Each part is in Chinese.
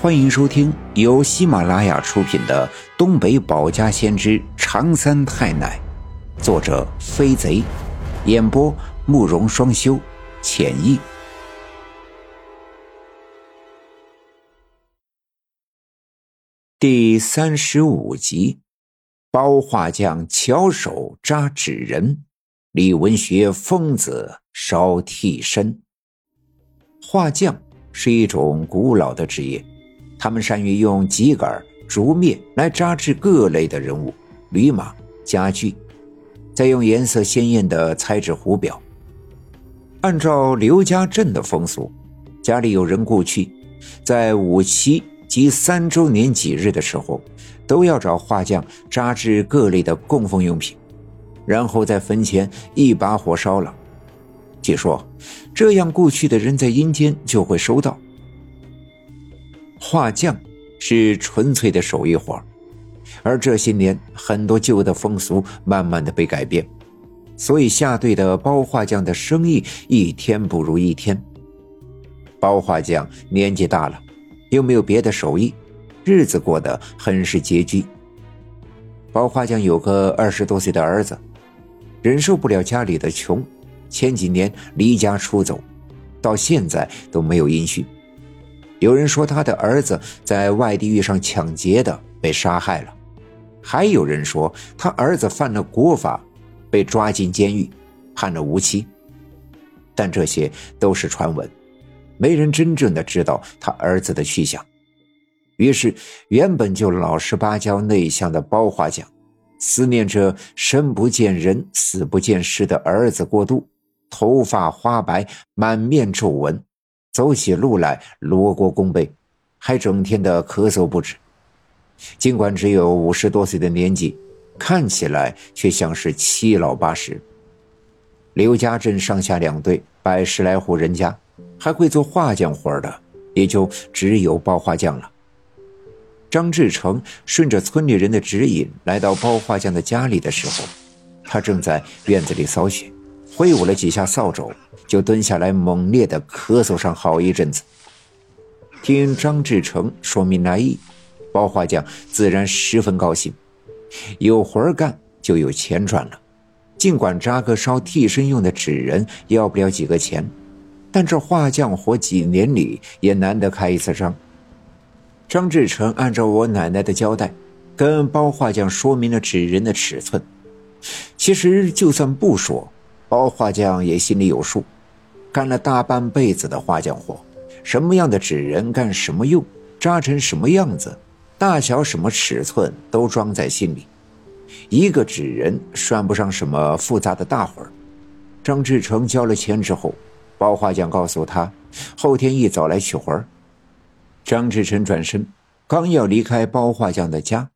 欢迎收听由喜马拉雅出品的《东北保家先知长三太奶》，作者飞贼，演播慕容双修，浅意。第三十五集，包画匠巧手扎纸人，李文学疯子烧替身。画匠是一种古老的职业。他们善于用秸秆、竹篾来扎制各类的人物、驴马、家具，再用颜色鲜艳的彩纸糊表。按照刘家镇的风俗，家里有人故去，在五七及三周年几日的时候，都要找画匠扎制各类的供奉用品，然后在坟前一把火烧了。据说，这样故去的人在阴间就会收到。画匠是纯粹的手艺活而这些年很多旧的风俗慢慢的被改变，所以下队的包画匠的生意一天不如一天。包画匠年纪大了，又没有别的手艺，日子过得很是拮据。包画匠有个二十多岁的儿子，忍受不了家里的穷，前几年离家出走，到现在都没有音讯。有人说他的儿子在外地遇上抢劫的被杀害了，还有人说他儿子犯了国法，被抓进监狱，判了无期。但这些都是传闻，没人真正的知道他儿子的去向。于是，原本就老实巴交、内向的包画匠，思念着生不见人、死不见尸的儿子过度，头发花白，满面皱纹。走起路来锣鼓弓背，还整天的咳嗽不止。尽管只有五十多岁的年纪，看起来却像是七老八十。刘家镇上下两队百十来户人家，还会做画匠活的，也就只有包画匠了。张志成顺着村里人的指引来到包画匠的家里的时候，他正在院子里扫雪。挥舞了几下扫帚，就蹲下来，猛烈的咳嗽上好一阵子。听张志成说明来意，包画匠自然十分高兴，有活干就有钱赚了。尽管扎个烧替身用的纸人要不了几个钱，但这画匠活几年里也难得开一次张。张志成按照我奶奶的交代，跟包画匠说明了纸人的尺寸。其实就算不说。包画匠也心里有数，干了大半辈子的画匠活，什么样的纸人干什么用，扎成什么样子，大小什么尺寸都装在心里。一个纸人算不上什么复杂的大活儿。张志成交了钱之后，包画匠告诉他，后天一早来取活儿。张志成转身，刚要离开包画匠的家，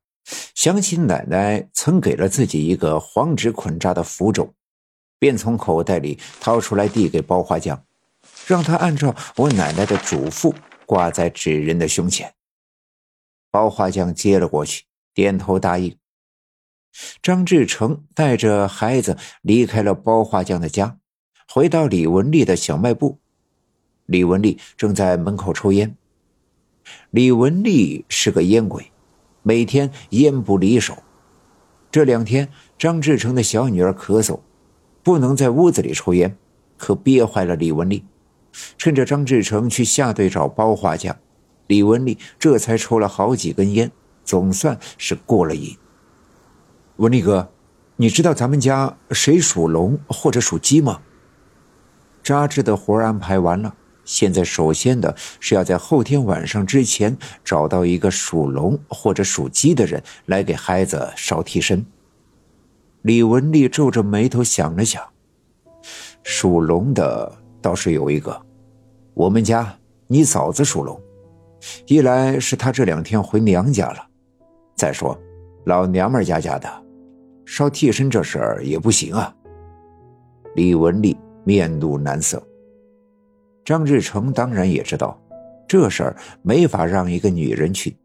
想起奶奶曾给了自己一个黄纸捆扎的符咒。便从口袋里掏出来递给包花匠，让他按照我奶奶的嘱咐挂在纸人的胸前。包花匠接了过去，点头答应。张志成带着孩子离开了包花匠的家，回到李文丽的小卖部。李文丽正在门口抽烟。李文丽是个烟鬼，每天烟不离手。这两天，张志成的小女儿咳嗽。不能在屋子里抽烟，可憋坏了李文丽。趁着张志成去下队找包画匠，李文丽这才抽了好几根烟，总算是过了瘾。文丽哥，你知道咱们家谁属龙或者属鸡吗？扎制的活安排完了，现在首先的是要在后天晚上之前找到一个属龙或者属鸡的人来给孩子烧替身。李文丽皱着眉头想了想，属龙的倒是有一个，我们家你嫂子属龙，一来是她这两天回娘家了，再说老娘们家家的烧替身这事儿也不行啊。李文丽面露难色。张志成当然也知道，这事儿没法让一个女人去，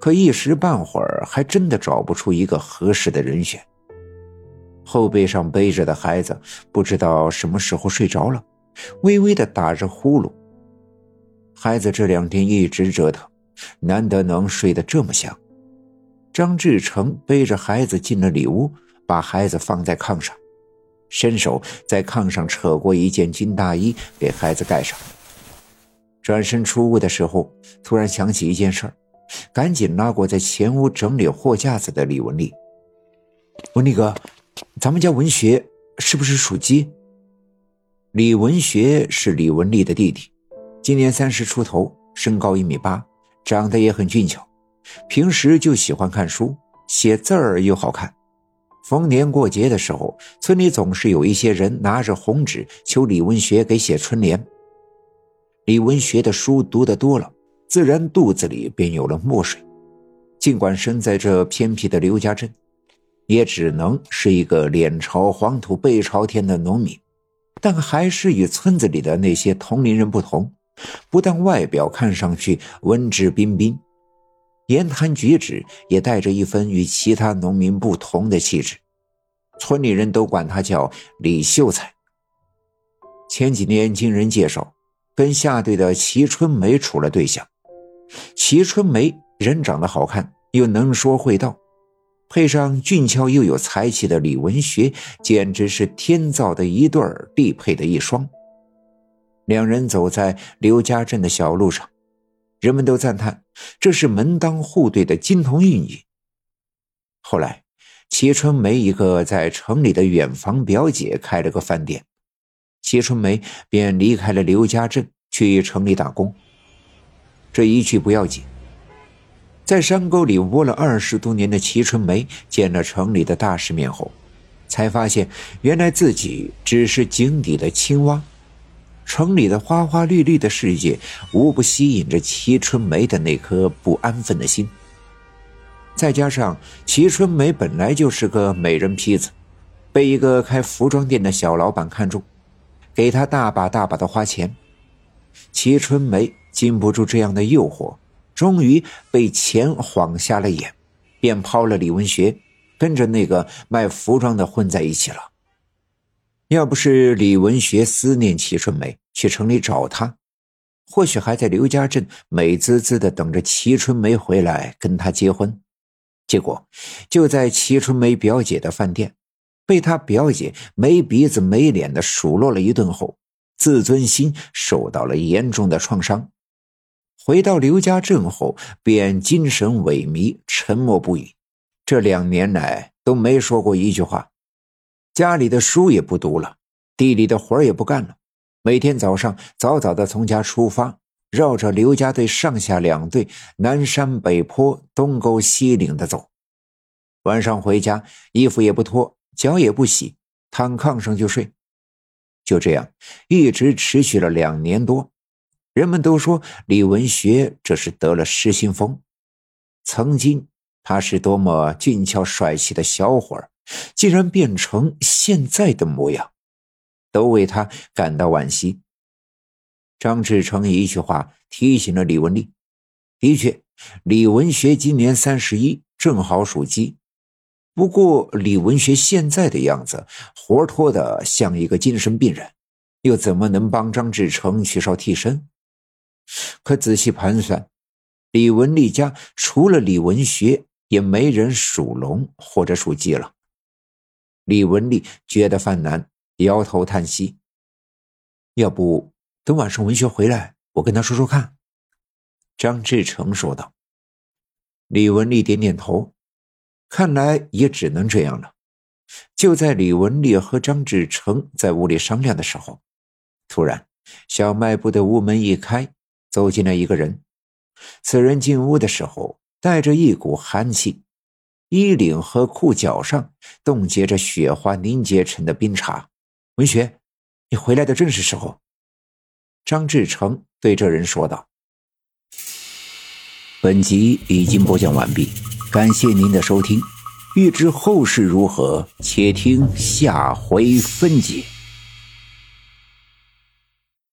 可一时半会儿还真的找不出一个合适的人选。后背上背着的孩子不知道什么时候睡着了，微微的打着呼噜。孩子这两天一直折腾，难得能睡得这么香。张志成背着孩子进了里屋，把孩子放在炕上，伸手在炕上扯过一件军大衣给孩子盖上。转身出屋的时候，突然想起一件事儿，赶紧拉过在前屋整理货架子的李文丽：“文丽哥，咱们家文学是不是属鸡？”李文学是李文丽的弟弟，今年三十出头，身高一米八，长得也很俊俏，平时就喜欢看书，写字儿又好看。逢年过节的时候，村里总是有一些人拿着红纸求李文学给写春联。李文学的书读得多了，自然肚子里便有了墨水。尽管生在这偏僻的刘家镇，也只能是一个脸朝黄土背朝天的农民。但还是与村子里的那些同龄人不同，不但外表看上去文质彬彬，言谈举止也带着一份与其他农民不同的气质。村里人都管他叫李秀才。前几年经人介绍，跟下队的齐春梅处了对象。齐春梅人长得好看，又能说会道。配上俊俏又有才气的李文学，简直是天造的一对儿，地配的一双。两人走在刘家镇的小路上，人们都赞叹这是门当户对的金童玉女。后来，齐春梅一个在城里的远房表姐开了个饭店，齐春梅便离开了刘家镇，去城里打工。这一去不要紧。在山沟里窝了二十多年的齐春梅见了城里的大世面后，才发现原来自己只是井底的青蛙。城里的花花绿绿的世界，无不吸引着齐春梅的那颗不安分的心。再加上齐春梅本来就是个美人坯子，被一个开服装店的小老板看中，给她大把大把的花钱。齐春梅禁不住这样的诱惑。终于被钱晃瞎了眼，便抛了李文学，跟着那个卖服装的混在一起了。要不是李文学思念齐春梅，去城里找她，或许还在刘家镇美滋滋的等着齐春梅回来跟他结婚。结果就在齐春梅表姐的饭店，被他表姐没鼻子没脸的数落了一顿后，自尊心受到了严重的创伤。回到刘家镇后，便精神萎靡，沉默不语。这两年来都没说过一句话，家里的书也不读了，地里的活也不干了。每天早上早早的从家出发，绕着刘家队上下两队，南山北坡，东沟西岭的走。晚上回家，衣服也不脱，脚也不洗，躺炕上就睡。就这样，一直持续了两年多。人们都说李文学这是得了失心疯。曾经他是多么俊俏帅气的小伙儿，竟然变成现在的模样，都为他感到惋惜。张志成一句话提醒了李文丽：的确，李文学今年三十一，正好属鸡。不过李文学现在的样子，活脱的像一个精神病人，又怎么能帮张志成取少替身？可仔细盘算，李文丽家除了李文学，也没人属龙或者属鸡了。李文丽觉得犯难，摇头叹息。要不等晚上文学回来，我跟他说说看。”张志成说道。李文丽点点头，看来也只能这样了。就在李文丽和张志成在屋里商量的时候，突然小卖部的屋门一开。走进来一个人，此人进屋的时候带着一股寒气，衣领和裤脚上冻结着雪花凝结成的冰碴。文学，你回来的正是时候。”张志成对这人说道。本集已经播讲完毕，感谢您的收听。欲知后事如何，且听下回分解。